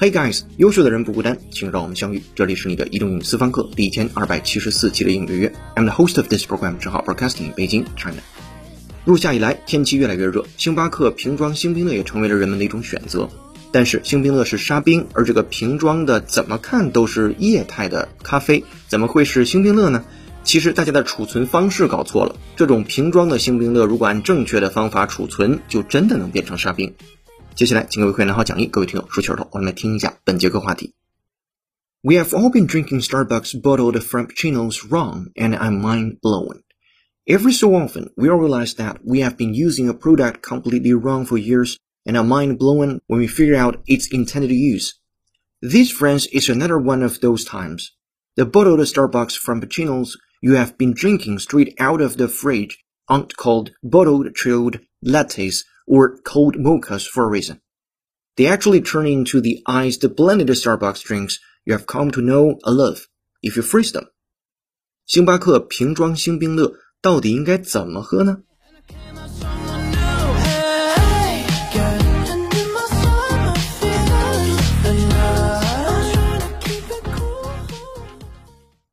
Hey guys，优秀的人不孤单，请让我们相遇。这里是你的移动英语私房课第一千二百七十四期的英语约。I'm the host of this program，正好 broadcasting 北京 China。入夏以来，天气越来越热，星巴克瓶装星冰乐也成为了人们的一种选择。但是星冰乐是沙冰，而这个瓶装的怎么看都是液态的咖啡，怎么会是星冰乐呢？其实大家的储存方式搞错了。这种瓶装的星冰乐，如果按正确的方法储存，就真的能变成沙冰。接下来，请各位会员拿好讲义，各位听友竖起耳朵，我们来听一下本节课话题。We have all been drinking Starbucks bottled frappuccinos wrong, and I'm mind blown. Every so often, we all realize that we have been using a product completely wrong for years, and are mind blown when we figure out its intended use. This, friends, is another one of those times. The bottled Starbucks frappuccinos you have been drinking straight out of the fridge aren't called bottled chilled lattes or cold mochas for a reason. They actually turn into the iced blended Starbucks drinks you have come to know and love if you freeze them. 星巴克瓶装星冰乐到底应该怎么喝呢？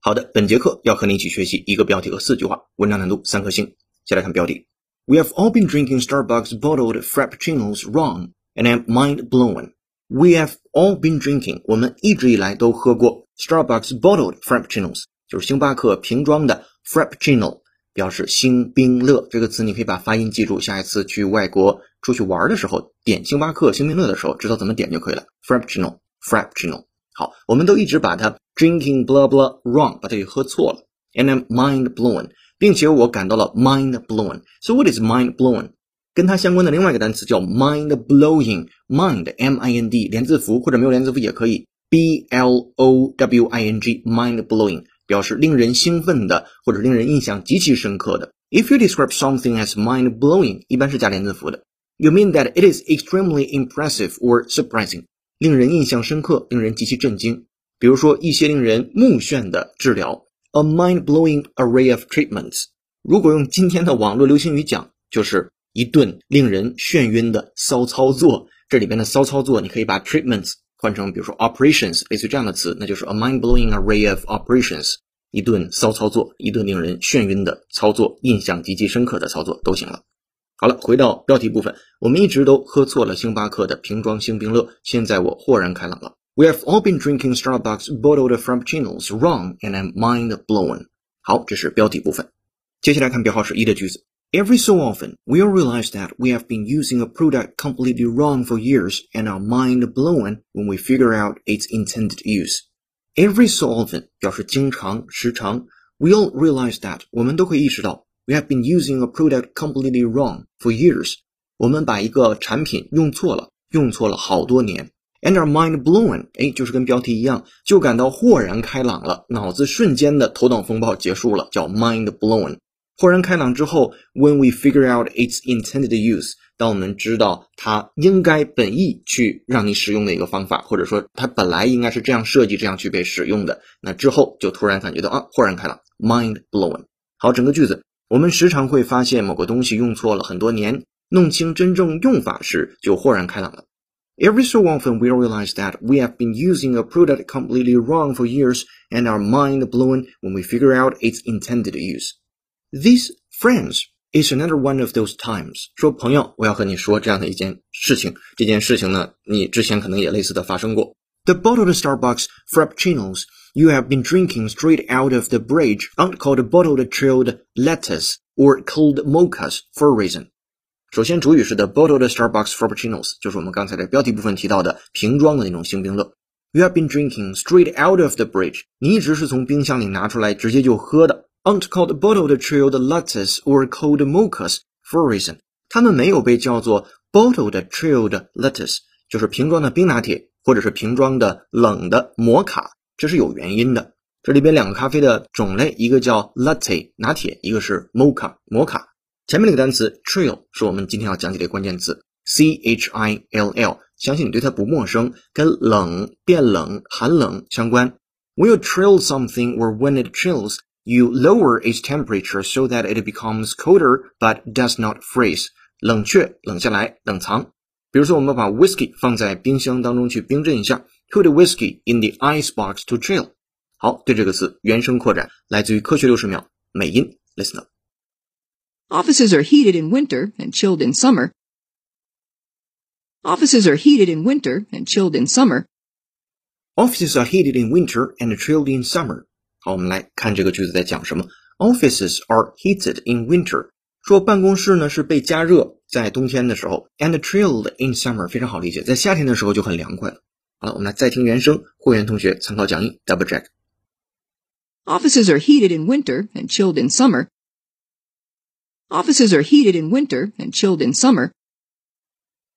好的，本节课要和你一起学习一个标题和四句话，文章难度三颗星。先来看标题。 We have all been drinking Starbucks bottled frappuccinos wrong, and I'm mind blown. We have all been drinking，我们一直以来都喝过 Starbucks bottled frappuccinos，就是星巴克瓶装的 frappuccino，表示星冰乐这个词，你可以把发音记住，下一次去外国出去玩的时候，点星巴克星冰乐的时候，知道怎么点就可以了。frappuccino，frappuccino。好，我们都一直把它 drinking blah blah wrong，把它给喝错了，and I'm mind blown。 并且我感到了 mind blown。So what is mind blown？跟它相关的另外一个单词叫 mind blowing。mind m i n d 连字符或者没有连字符也可以 b l o w i n g mind blowing 表示令人兴奋的或者令人印象极其深刻的。If you describe something as mind blowing，一般是加连字符的。You mean that it is extremely impressive or surprising，令人印象深刻，令人极其震惊。比如说一些令人目眩的治疗。 A mind-blowing array of treatments。如果用今天的网络流行语讲，就是一顿令人眩晕的骚操作。这里边的骚操作，你可以把 treatments 换成，比如说 operations，类似于这样的词，那就是 a mind-blowing array of operations。一顿骚操作，一顿令人眩晕的操作，印象极其深刻的操作都行了。好了，回到标题部分，我们一直都喝错了星巴克的瓶装星冰乐，现在我豁然开朗了。We have all been drinking Starbucks bottled frappuccinos wrong, and I'm mind blown. 好，这是标题部分。接下来看标号是一的句子。Every so often, we all realize that we have been using a product completely wrong for years and are mind blown when we figure out its intended use. Every so often 表示经常、时常。We all realize that 我们都会意识到 we have been using a product completely wrong for years. 我们把一个产品用错了，用错了好多年。 And are mind blown，哎，就是跟标题一样，就感到豁然开朗了，脑子瞬间的头脑风暴结束了，叫 mind blown。豁然开朗之后，when we figure out its intended use，当我们知道它应该本意去让你使用的一个方法，或者说它本来应该是这样设计、这样去被使用的，那之后就突然感觉到啊，豁然开朗，mind blown。好，整个句子，我们时常会发现某个东西用错了很多年，弄清真正用法时就豁然开朗了。Every so often, we realize that we have been using a product completely wrong for years and are mind blown when we figure out its intended use. This, friends, is another one of those times. 说朋友，我要和你说这样的一件事情。这件事情呢，你之前可能也类似的发生过。The bottled Starbucks frappuccinos you have been drinking straight out of the fridge aren't called bottled chilled lattes or cold mochas for a reason. 首先，主语是 the bottled Starbucks frappuccinos，就是我们刚才的标题部分提到的瓶装的那种星冰乐。You have been drinking straight out of the fridge，你一直是从冰箱里拿出来直接就喝的。Aren't called bottled chilled lattes or cold mochas for a reason，它们没有被叫做 bottled chilled lattes，就是瓶装的冰拿铁，或者是瓶装的冷的摩卡，这是有原因的。这里边两个咖啡的种类，一个叫 latte 拿铁，一个是 mocha 摩卡。前面那个单词 chill 是我们今天要讲解的关键词，c h i l l，相信你对它不陌生，跟冷、变冷、寒冷相关。When you chill something or when it chills, you lower its temperature so that it becomes colder but does not freeze. 冷却，冷下来，冷藏。比如说，我们把 whiskey 放在冰箱当中去冰镇一下，put whiskey in the ice box to chill。好，对这个词原声扩展，来自于科学六十秒美音，listen up。Offices are heated in winter and chilled in summer. Offices are heated in winter and chilled in summer. Offices are heated in winter and chilled in summer. 好，我们来看这个句子在讲什么。Offices are heated in winter，说办公室呢是被加热，在冬天的时候，and chilled in summer 非常好理解，在夏天的时候就很凉快了。好了，我们来再听原声，会员同学参考讲义，double check。Offices are heated in winter and chilled in summer. Offices are heated in winter and chilled in summer.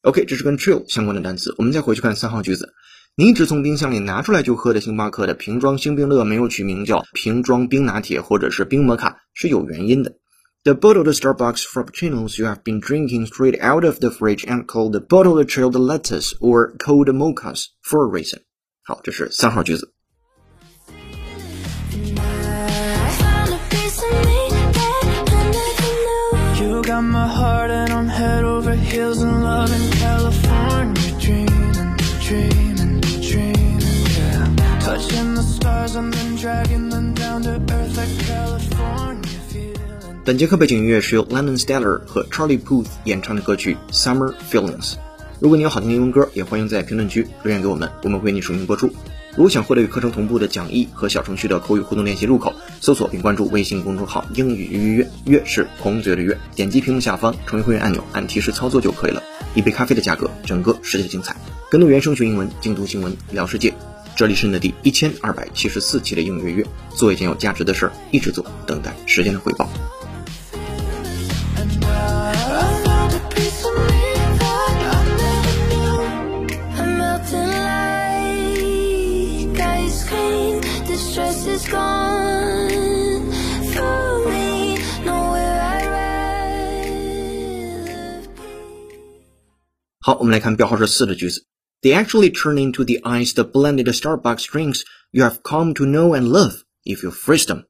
OK，这是跟 chill 相关的单词。我们再回去看三号句子。你只从冰箱里拿出来就喝的星巴克的瓶装星冰乐没有取名叫瓶装冰拿铁或者是冰摩卡是有原因的。The bottled Starbucks Frappuccinos you have been drinking straight out of the fridge and called bottled chilled lettuce or cold mochas for a reason。好，这是三号句子。 Got my heart and I'm head over heels in love in California Dreaming, dreaming, dreaming, yeah Touching the stars and then dragging them down to earth like California feeling 本节课背景音乐是由 Lemon Stellar 和 Charlie Puth 演唱的歌曲 Summer Feelings。如果你有好听的英文歌，也欢迎在评论区留言给我们，我们为你署名播出。如果想获得与课程同步的讲义和小程序的口语互动练习入口，搜索并关注微信公众号“英语预约”，约是孔子的约，点击屏幕下方成为会员按钮，按提示操作就可以了。一杯咖啡的价格，整个世界的精彩。跟读原声学英文，精读新闻聊世界。这里是你的第一千二百七十四期的英语约约，做一件有价值的事儿，一直做，等待时间的回报。好，我们来看标号是四的句子。They actually turn into the ice the blended Starbucks drinks you have come to know and love if you freeze them。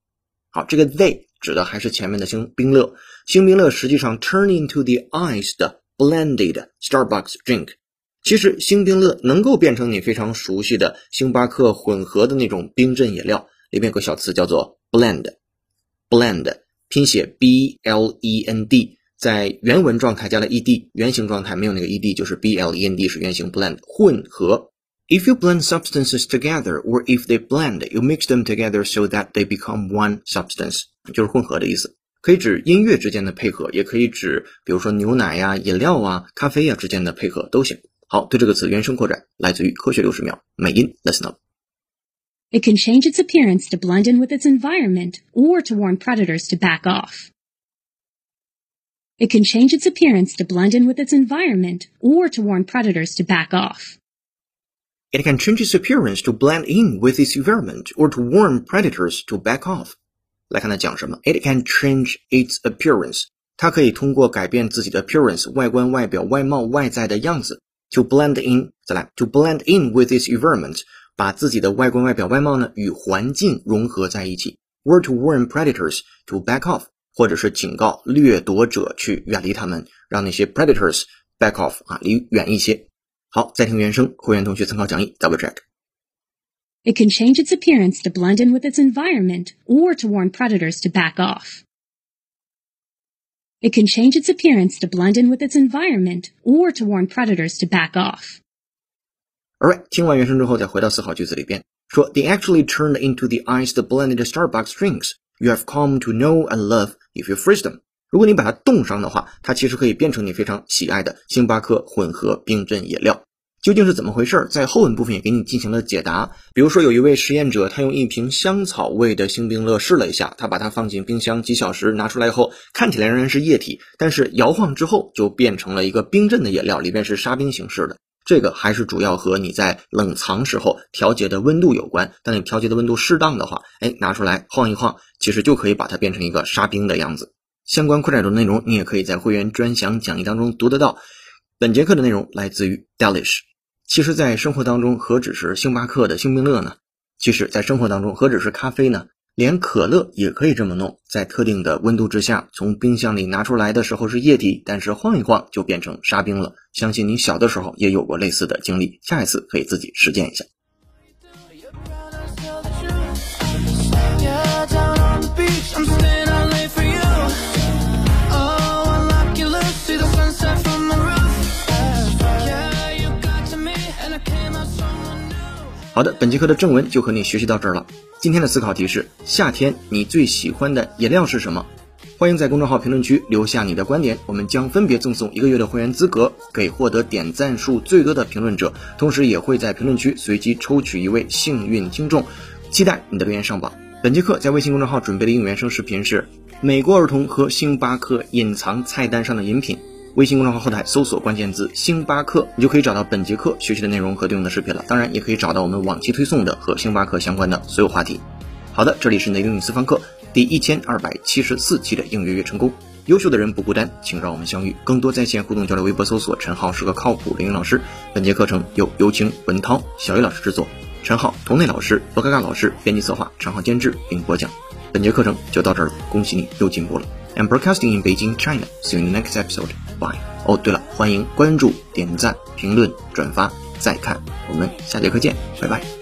好，这个 they 指的还是前面的星冰乐。星冰乐实际上 turn into the ice 的 blended Starbucks drink。其实星冰乐能够变成你非常熟悉的星巴克混合的那种冰镇饮料，里面有个小词叫做 blend。blend 拼写 b l e n d。 在原文状态加了 ed，原形状态没有那个 ed，就是 blend 是原形 blend 混合。If you blend substances together, or if they blend, you mix them together so that they become one substance，就是混合的意思。可以指音乐之间的配合，也可以指比如说牛奶呀、饮料啊、咖啡呀之间的配合都行。好，对这个词原声扩展来自于科学六十秒美音，Listen up。It can change its appearance to blend in with its environment or to warn predators to back off. It can change its appearance to blend in with its environment or to warn predators to back off. It can change its appearance to blend in with its environment or to warn predators to back off. 来看它讲什么？It can change its appearance. 它可以通过改变自己的 appearance 外观、外表、外貌、外在的样子，to blend in 再来 to blend in with its environment，把自己的外观、外表、外貌呢与环境融合在一起，or to warn predators to back off。 或者是警告掠夺者去远离他们，让那些 predators back off 啊，离远一些。好，再听原声，会员同学参考讲义，double check。It can change its appearance to blend in with its environment or to warn predators to back off. It can change its appearance to blend in with its environment or to warn predators to back off. Alright，听完原声之后，再回到思考句子里边，说 They actually turned into the ice that blended Starbucks drinks you have come to know and love If you freeze them，如果你把它冻上的话，它其实可以变成你非常喜爱的星巴克混合冰镇饮料。究竟是怎么回事？在后文部分也给你进行了解答。比如说，有一位实验者，他用一瓶香草味的星冰乐试了一下，他把它放进冰箱几小时，拿出来后，看起来仍然是液体，但是摇晃之后就变成了一个冰镇的饮料，里边是沙冰形式的。这个还是主要和你在冷藏时候调节的温度有关。当你调节的温度适当的话，哎，拿出来晃一晃，其实就可以把它变成一个沙冰的样子。相关扩展的内容你也可以在会员专享讲义当中读得到。本节课的内容来自于 Delish。其实，在生活当中，何止是星巴克的星冰乐呢？其实，在生活当中，何止是咖啡呢？连可乐也可以这么弄，在特定的温度之下，从冰箱里拿出来的时候是液体，但是晃一晃就变成沙冰了。相信你小的时候也有过类似的经历，下一次可以自己实践一下。好的，本节课的正文就和你学习到这儿了。今天的思考题是：夏天你最喜欢的饮料是什么？欢迎在公众号评论区留下你的观点，我们将分别赠送一个月的会员资格给获得点赞数最多的评论者，同时也会在评论区随机抽取一位幸运听众，期待你的留言上榜。本节课在微信公众号准备的应原声视频是美国儿童和星巴克隐藏菜单上的饮品。微信公众号后台搜索关键字“星巴克”，你就可以找到本节课学习的内容和对应的视频了。当然，也可以找到我们往期推送的和星巴克相关的所有话题。好的，这里是你的英语私房课第一千二百七十四期的应月月成功。优秀的人不孤单，请让我们相遇。更多在线互动交流，微博搜索“陈浩是个靠谱的英语老师”。本节课程由有请文涛、小雨老师制作，陈浩、同内老师、博嘎嘎老师编辑策划，陈浩监制并播讲。本节课程就到这儿了，恭喜你又进步了。I'm broadcasting in Beijing, China. See you in next episode. Bye. 哦，对了，欢迎关注、点赞、评论、转发、再看。我们下节课见，拜拜。